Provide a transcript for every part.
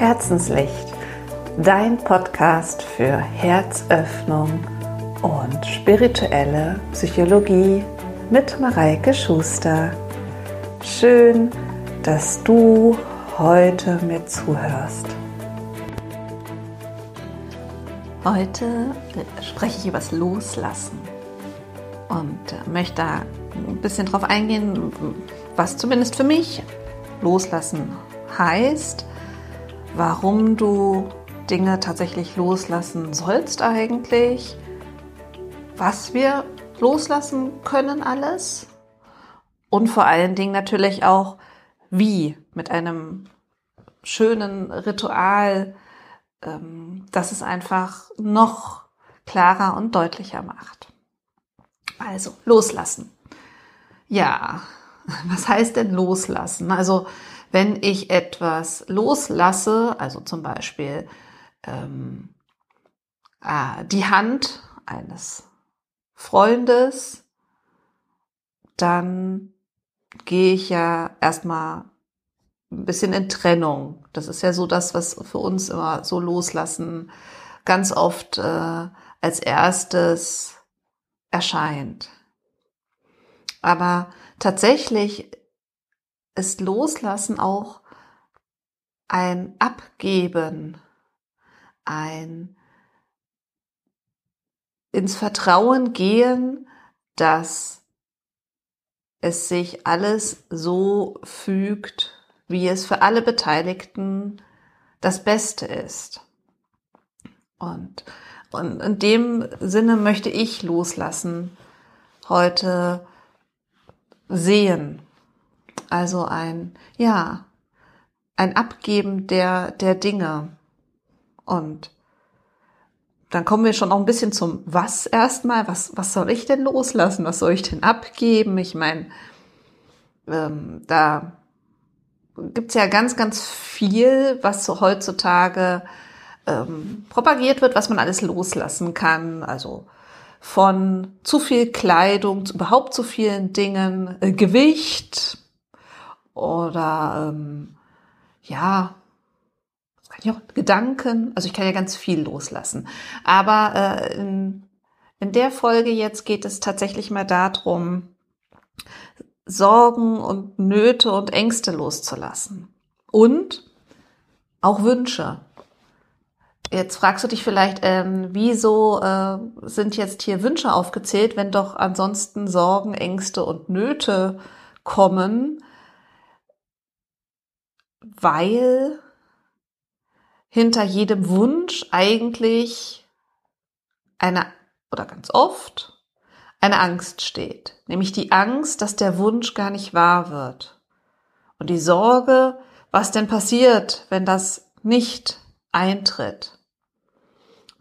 Herzenslicht, dein Podcast für Herzöffnung und spirituelle Psychologie mit Mareike Schuster. Schön, dass du heute mir zuhörst. Heute spreche ich über das Loslassen und möchte da ein bisschen drauf eingehen, was zumindest für mich Loslassen heißt, warum du Dinge tatsächlich loslassen sollst eigentlich, was wir loslassen können alles und vor allen Dingen natürlich auch wie mit einem schönen Ritual, ähm, das es einfach noch klarer und deutlicher macht. Also loslassen. Ja, was heißt denn loslassen? Also wenn ich etwas loslasse, also zum Beispiel ähm, äh, die Hand eines Freundes, dann gehe ich ja erstmal ein bisschen in Trennung. Das ist ja so das, was für uns immer so loslassen ganz oft äh, als erstes erscheint. Aber tatsächlich ist Loslassen auch ein Abgeben, ein ins Vertrauen gehen, dass es sich alles so fügt, wie es für alle Beteiligten das Beste ist. Und, und in dem Sinne möchte ich loslassen, heute sehen, also ein, ja, ein Abgeben der, der Dinge. Und dann kommen wir schon auch ein bisschen zum Was erstmal. Was, was soll ich denn loslassen? Was soll ich denn abgeben? Ich meine, ähm, da gibt's ja ganz, ganz viel, was so heutzutage ähm, propagiert wird, was man alles loslassen kann. Also von zu viel Kleidung, überhaupt zu vielen Dingen, äh, Gewicht, oder ähm, ja, kann ich auch Gedanken, also ich kann ja ganz viel loslassen. Aber äh, in, in der Folge jetzt geht es tatsächlich mal darum, Sorgen und Nöte und Ängste loszulassen. Und auch Wünsche. Jetzt fragst du dich vielleicht, ähm, wieso äh, sind jetzt hier Wünsche aufgezählt, wenn doch ansonsten Sorgen, Ängste und Nöte kommen, weil hinter jedem Wunsch eigentlich eine oder ganz oft eine Angst steht, nämlich die Angst, dass der Wunsch gar nicht wahr wird. Und die Sorge, was denn passiert, wenn das nicht eintritt.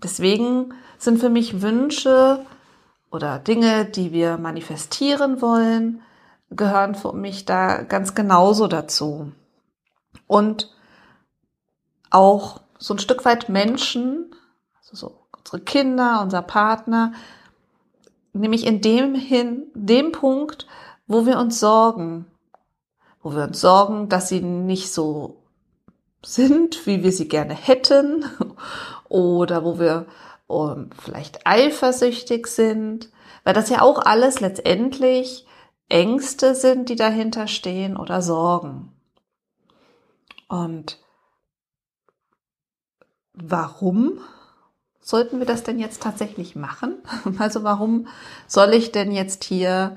Deswegen sind für mich Wünsche oder Dinge, die wir manifestieren wollen, gehören für mich da ganz genauso dazu und auch so ein Stück weit Menschen, also so unsere Kinder, unser Partner, nämlich in dem hin, dem Punkt, wo wir uns sorgen, wo wir uns sorgen, dass sie nicht so sind, wie wir sie gerne hätten, oder wo wir um, ähm, vielleicht eifersüchtig sind, weil das ja auch alles letztendlich Ängste sind, die dahinter stehen oder Sorgen. Und warum sollten wir das denn jetzt tatsächlich machen? Also warum soll ich denn jetzt hier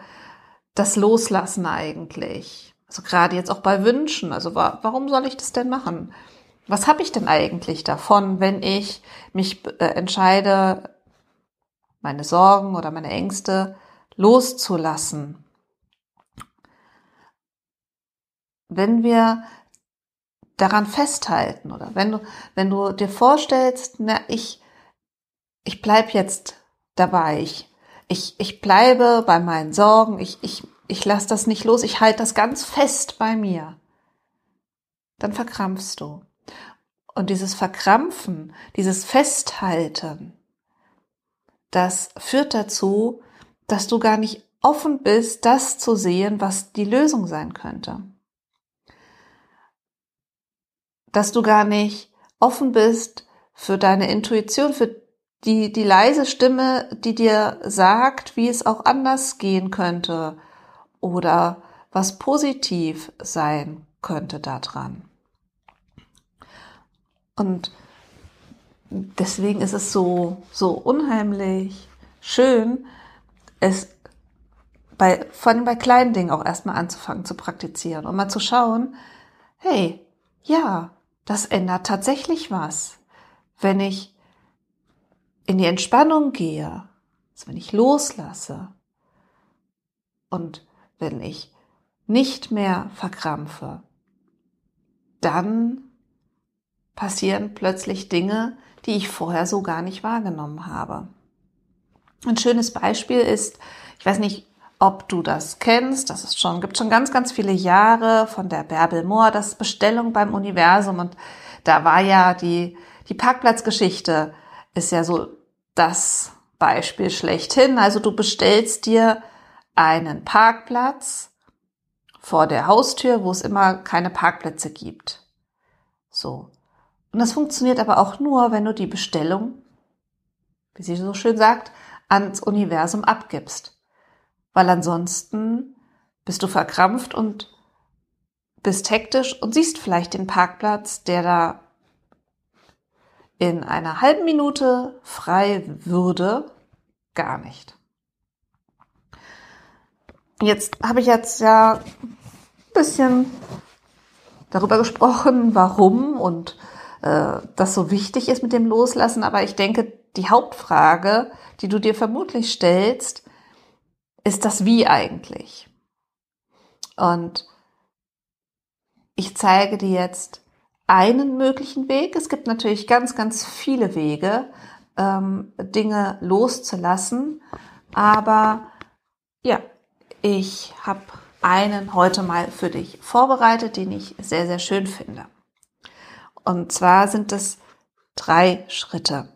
das loslassen eigentlich? Also gerade jetzt auch bei Wünschen. Also warum soll ich das denn machen? Was habe ich denn eigentlich davon, wenn ich mich äh, entscheide, meine Sorgen oder meine Ängste loszulassen? Wenn wir daran festhalten oder wenn du, wenn du dir vorstellst, na, ich, ich bleib jetzt dabei, ich, ich, ich bleibe bei meinen Sorgen, ich, ich, ich lasse das nicht los, ich halte das ganz fest bei mir, dann verkrampfst du. Und dieses Verkrampfen, dieses Festhalten, das führt dazu, dass du gar nicht offen bist, das zu sehen, was die Lösung sein könnte dass du gar nicht offen bist für deine Intuition, für die, die leise Stimme, die dir sagt, wie es auch anders gehen könnte oder was positiv sein könnte daran. Und deswegen ist es so, so unheimlich schön, es bei, vor allem bei kleinen Dingen auch erstmal anzufangen zu praktizieren und mal zu schauen, hey, ja, das ändert tatsächlich was. Wenn ich in die Entspannung gehe, also wenn ich loslasse und wenn ich nicht mehr verkrampfe, dann passieren plötzlich Dinge, die ich vorher so gar nicht wahrgenommen habe. Ein schönes Beispiel ist, ich weiß nicht, ob du das kennst, das ist schon, gibt schon ganz, ganz viele Jahre von der Bärbel Mohr, das Bestellung beim Universum und da war ja die, die Parkplatzgeschichte ist ja so das Beispiel schlechthin. Also du bestellst dir einen Parkplatz vor der Haustür, wo es immer keine Parkplätze gibt. So. Und das funktioniert aber auch nur, wenn du die Bestellung, wie sie so schön sagt, ans Universum abgibst weil ansonsten bist du verkrampft und bist hektisch und siehst vielleicht den Parkplatz, der da in einer halben Minute frei würde, gar nicht. Jetzt habe ich jetzt ja ein bisschen darüber gesprochen, warum und äh, das so wichtig ist mit dem Loslassen, aber ich denke, die Hauptfrage, die du dir vermutlich stellst, ist das Wie eigentlich? Und ich zeige dir jetzt einen möglichen Weg. Es gibt natürlich ganz, ganz viele Wege, ähm, Dinge loszulassen. Aber ja, ich habe einen heute mal für dich vorbereitet, den ich sehr, sehr schön finde. Und zwar sind es drei Schritte.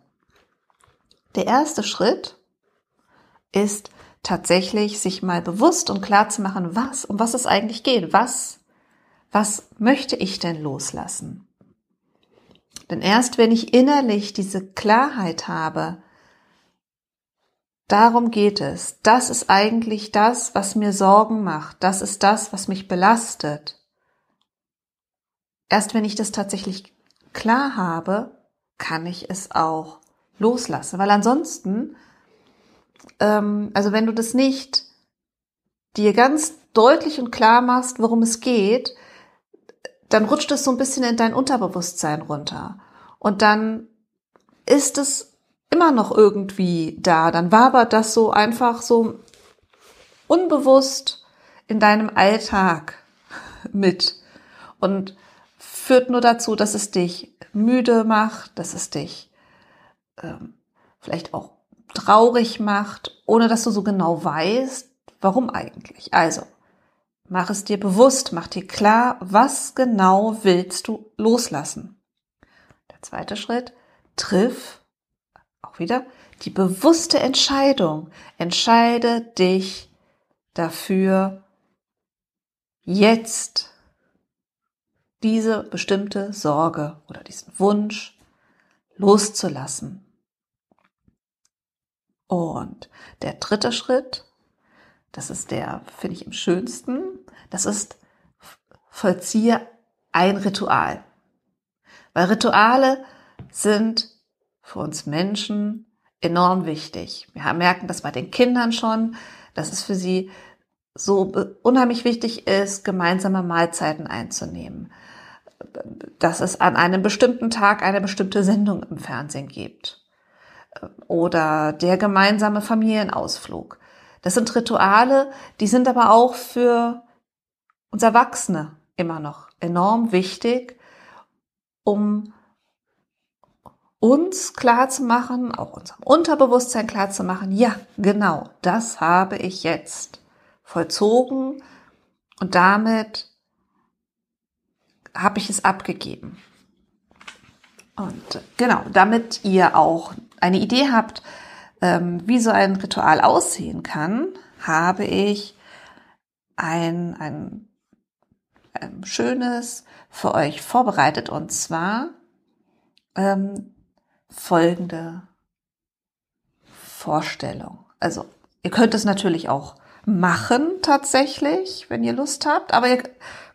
Der erste Schritt ist, tatsächlich sich mal bewusst und klar zu machen, was, um was es eigentlich geht. Was, was möchte ich denn loslassen? Denn erst wenn ich innerlich diese Klarheit habe, darum geht es. Das ist eigentlich das, was mir Sorgen macht. Das ist das, was mich belastet. Erst wenn ich das tatsächlich klar habe, kann ich es auch loslassen. Weil ansonsten ähm, also wenn du das nicht dir ganz deutlich und klar machst, worum es geht, dann rutscht es so ein bisschen in dein Unterbewusstsein runter. Und dann ist es immer noch irgendwie da. Dann wabert das so einfach so unbewusst in deinem Alltag mit und führt nur dazu, dass es dich müde macht, dass es dich ähm, vielleicht auch traurig macht, ohne dass du so genau weißt, warum eigentlich. Also, mach es dir bewusst, mach dir klar, was genau willst du loslassen. Der zweite Schritt, triff auch wieder die bewusste Entscheidung. Entscheide dich dafür, jetzt diese bestimmte Sorge oder diesen Wunsch loszulassen. Und der dritte Schritt, das ist der, finde ich, im schönsten, das ist, vollziehe ein Ritual. Weil Rituale sind für uns Menschen enorm wichtig. Wir merken das bei den Kindern schon, dass es für sie so unheimlich wichtig ist, gemeinsame Mahlzeiten einzunehmen. Dass es an einem bestimmten Tag eine bestimmte Sendung im Fernsehen gibt oder der gemeinsame Familienausflug. Das sind Rituale, die sind aber auch für uns Erwachsene immer noch enorm wichtig, um uns klar zu machen, auch unserem Unterbewusstsein klar zu machen, ja, genau, das habe ich jetzt vollzogen und damit habe ich es abgegeben. Und genau, damit ihr auch eine Idee habt, ähm, wie so ein Ritual aussehen kann, habe ich ein, ein, ein schönes für euch vorbereitet. Und zwar ähm, folgende Vorstellung. Also ihr könnt es natürlich auch machen tatsächlich, wenn ihr Lust habt, aber ihr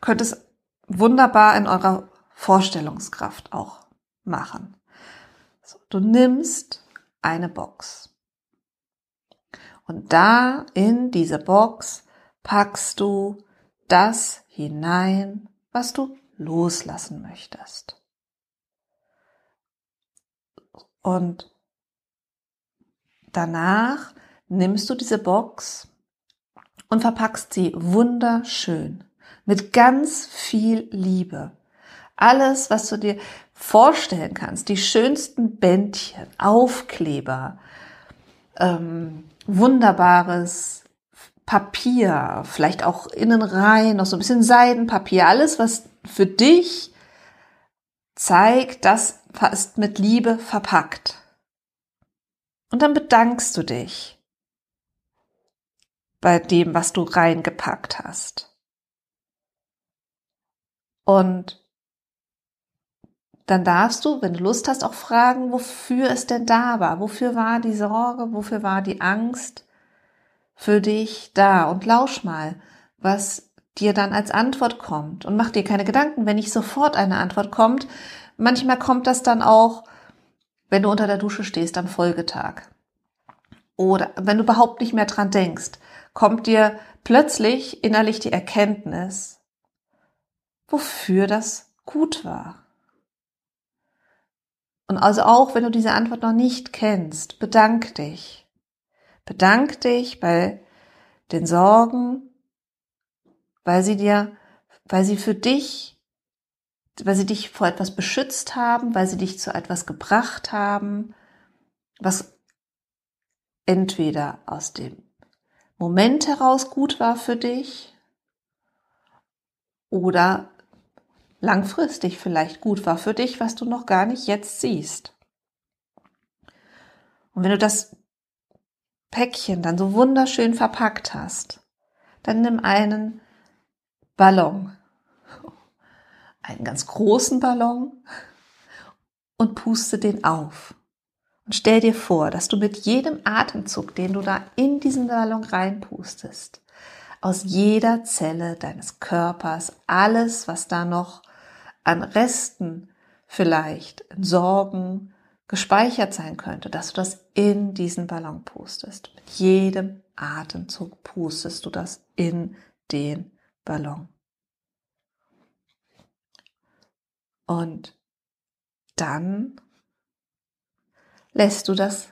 könnt es wunderbar in eurer Vorstellungskraft auch machen. So, du nimmst eine Box. Und da in diese Box packst du das hinein, was du loslassen möchtest. Und danach nimmst du diese Box und verpackst sie wunderschön mit ganz viel Liebe. Alles, was du dir vorstellen kannst, die schönsten Bändchen, Aufkleber, ähm, wunderbares Papier, vielleicht auch innen rein, noch so ein bisschen Seidenpapier, alles, was für dich zeigt, das ist mit Liebe verpackt. Und dann bedankst du dich bei dem, was du reingepackt hast. Und dann darfst du, wenn du Lust hast, auch fragen, wofür es denn da war. Wofür war die Sorge? Wofür war die Angst für dich da? Und lausch mal, was dir dann als Antwort kommt. Und mach dir keine Gedanken, wenn nicht sofort eine Antwort kommt. Manchmal kommt das dann auch, wenn du unter der Dusche stehst am Folgetag. Oder wenn du überhaupt nicht mehr dran denkst, kommt dir plötzlich innerlich die Erkenntnis, wofür das gut war. Und also auch wenn du diese Antwort noch nicht kennst, bedank dich. Bedank dich bei den Sorgen, weil sie dir, weil sie für dich, weil sie dich vor etwas beschützt haben, weil sie dich zu etwas gebracht haben, was entweder aus dem Moment heraus gut war für dich oder langfristig vielleicht gut war für dich, was du noch gar nicht jetzt siehst. Und wenn du das Päckchen dann so wunderschön verpackt hast, dann nimm einen Ballon, einen ganz großen Ballon und puste den auf. Und stell dir vor, dass du mit jedem Atemzug, den du da in diesen Ballon reinpustest, aus jeder Zelle deines Körpers alles, was da noch an Resten vielleicht, in Sorgen gespeichert sein könnte, dass du das in diesen Ballon pustest. Mit jedem Atemzug pustest du das in den Ballon. Und dann lässt du das,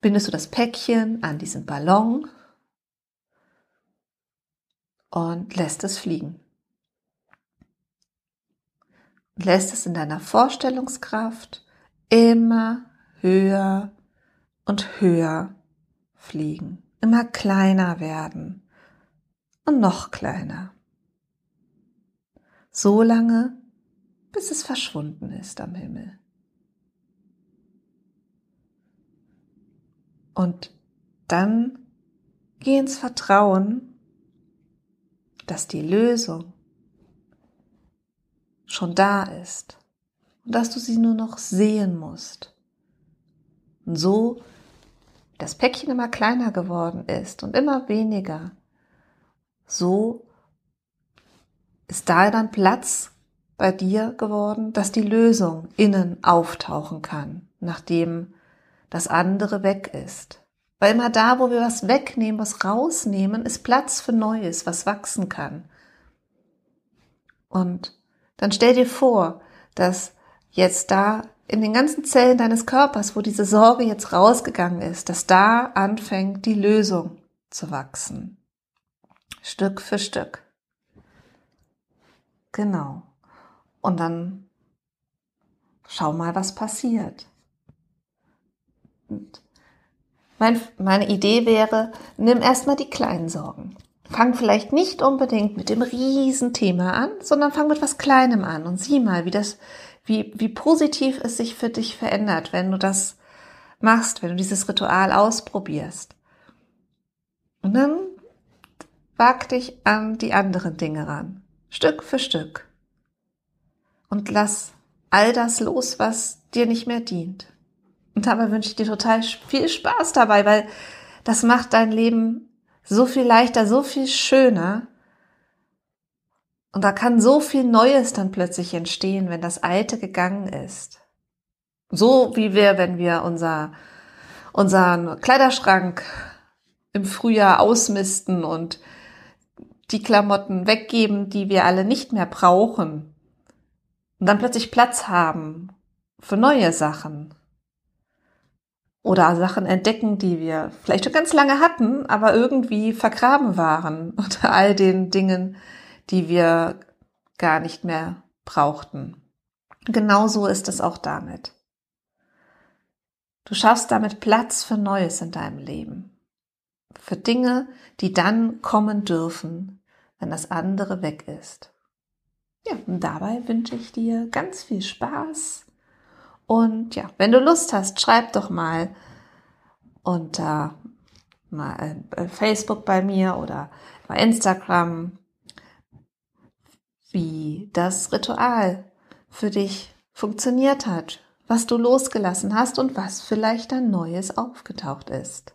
bindest du das Päckchen an diesen Ballon und lässt es fliegen lässt es in deiner Vorstellungskraft immer höher und höher fliegen, immer kleiner werden und noch kleiner. So lange, bis es verschwunden ist am Himmel. Und dann geh ins Vertrauen, dass die Lösung schon da ist und dass du sie nur noch sehen musst. Und so das Päckchen immer kleiner geworden ist und immer weniger, so ist da dann Platz bei dir geworden, dass die Lösung innen auftauchen kann, nachdem das andere weg ist. Weil immer da, wo wir was wegnehmen, was rausnehmen, ist Platz für Neues, was wachsen kann. Und dann stell dir vor, dass jetzt da in den ganzen Zellen deines Körpers, wo diese Sorge jetzt rausgegangen ist, dass da anfängt die Lösung zu wachsen. Stück für Stück. Genau. Und dann schau mal, was passiert. Und mein, meine Idee wäre, nimm erstmal die kleinen Sorgen. Fang vielleicht nicht unbedingt mit dem Riesenthema an, sondern fang mit was Kleinem an und sieh mal, wie das, wie, wie positiv es sich für dich verändert, wenn du das machst, wenn du dieses Ritual ausprobierst. Und dann wag dich an die anderen Dinge ran, Stück für Stück. Und lass all das los, was dir nicht mehr dient. Und dabei wünsche ich dir total viel Spaß dabei, weil das macht dein Leben so viel leichter, so viel schöner. Und da kann so viel Neues dann plötzlich entstehen, wenn das Alte gegangen ist. So wie wir, wenn wir unser, unseren Kleiderschrank im Frühjahr ausmisten und die Klamotten weggeben, die wir alle nicht mehr brauchen. Und dann plötzlich Platz haben für neue Sachen. Oder Sachen entdecken, die wir vielleicht schon ganz lange hatten, aber irgendwie vergraben waren unter all den Dingen, die wir gar nicht mehr brauchten. Genauso ist es auch damit. Du schaffst damit Platz für Neues in deinem Leben. Für Dinge, die dann kommen dürfen, wenn das andere weg ist. Ja, und dabei wünsche ich dir ganz viel Spaß. Und ja, wenn du Lust hast, schreib doch mal unter äh, Facebook bei mir oder bei Instagram, wie das Ritual für dich funktioniert hat, was du losgelassen hast und was vielleicht ein Neues aufgetaucht ist.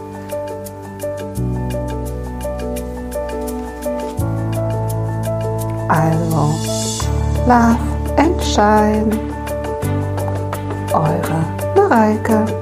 Also, Love and Shine. Eure Mareike.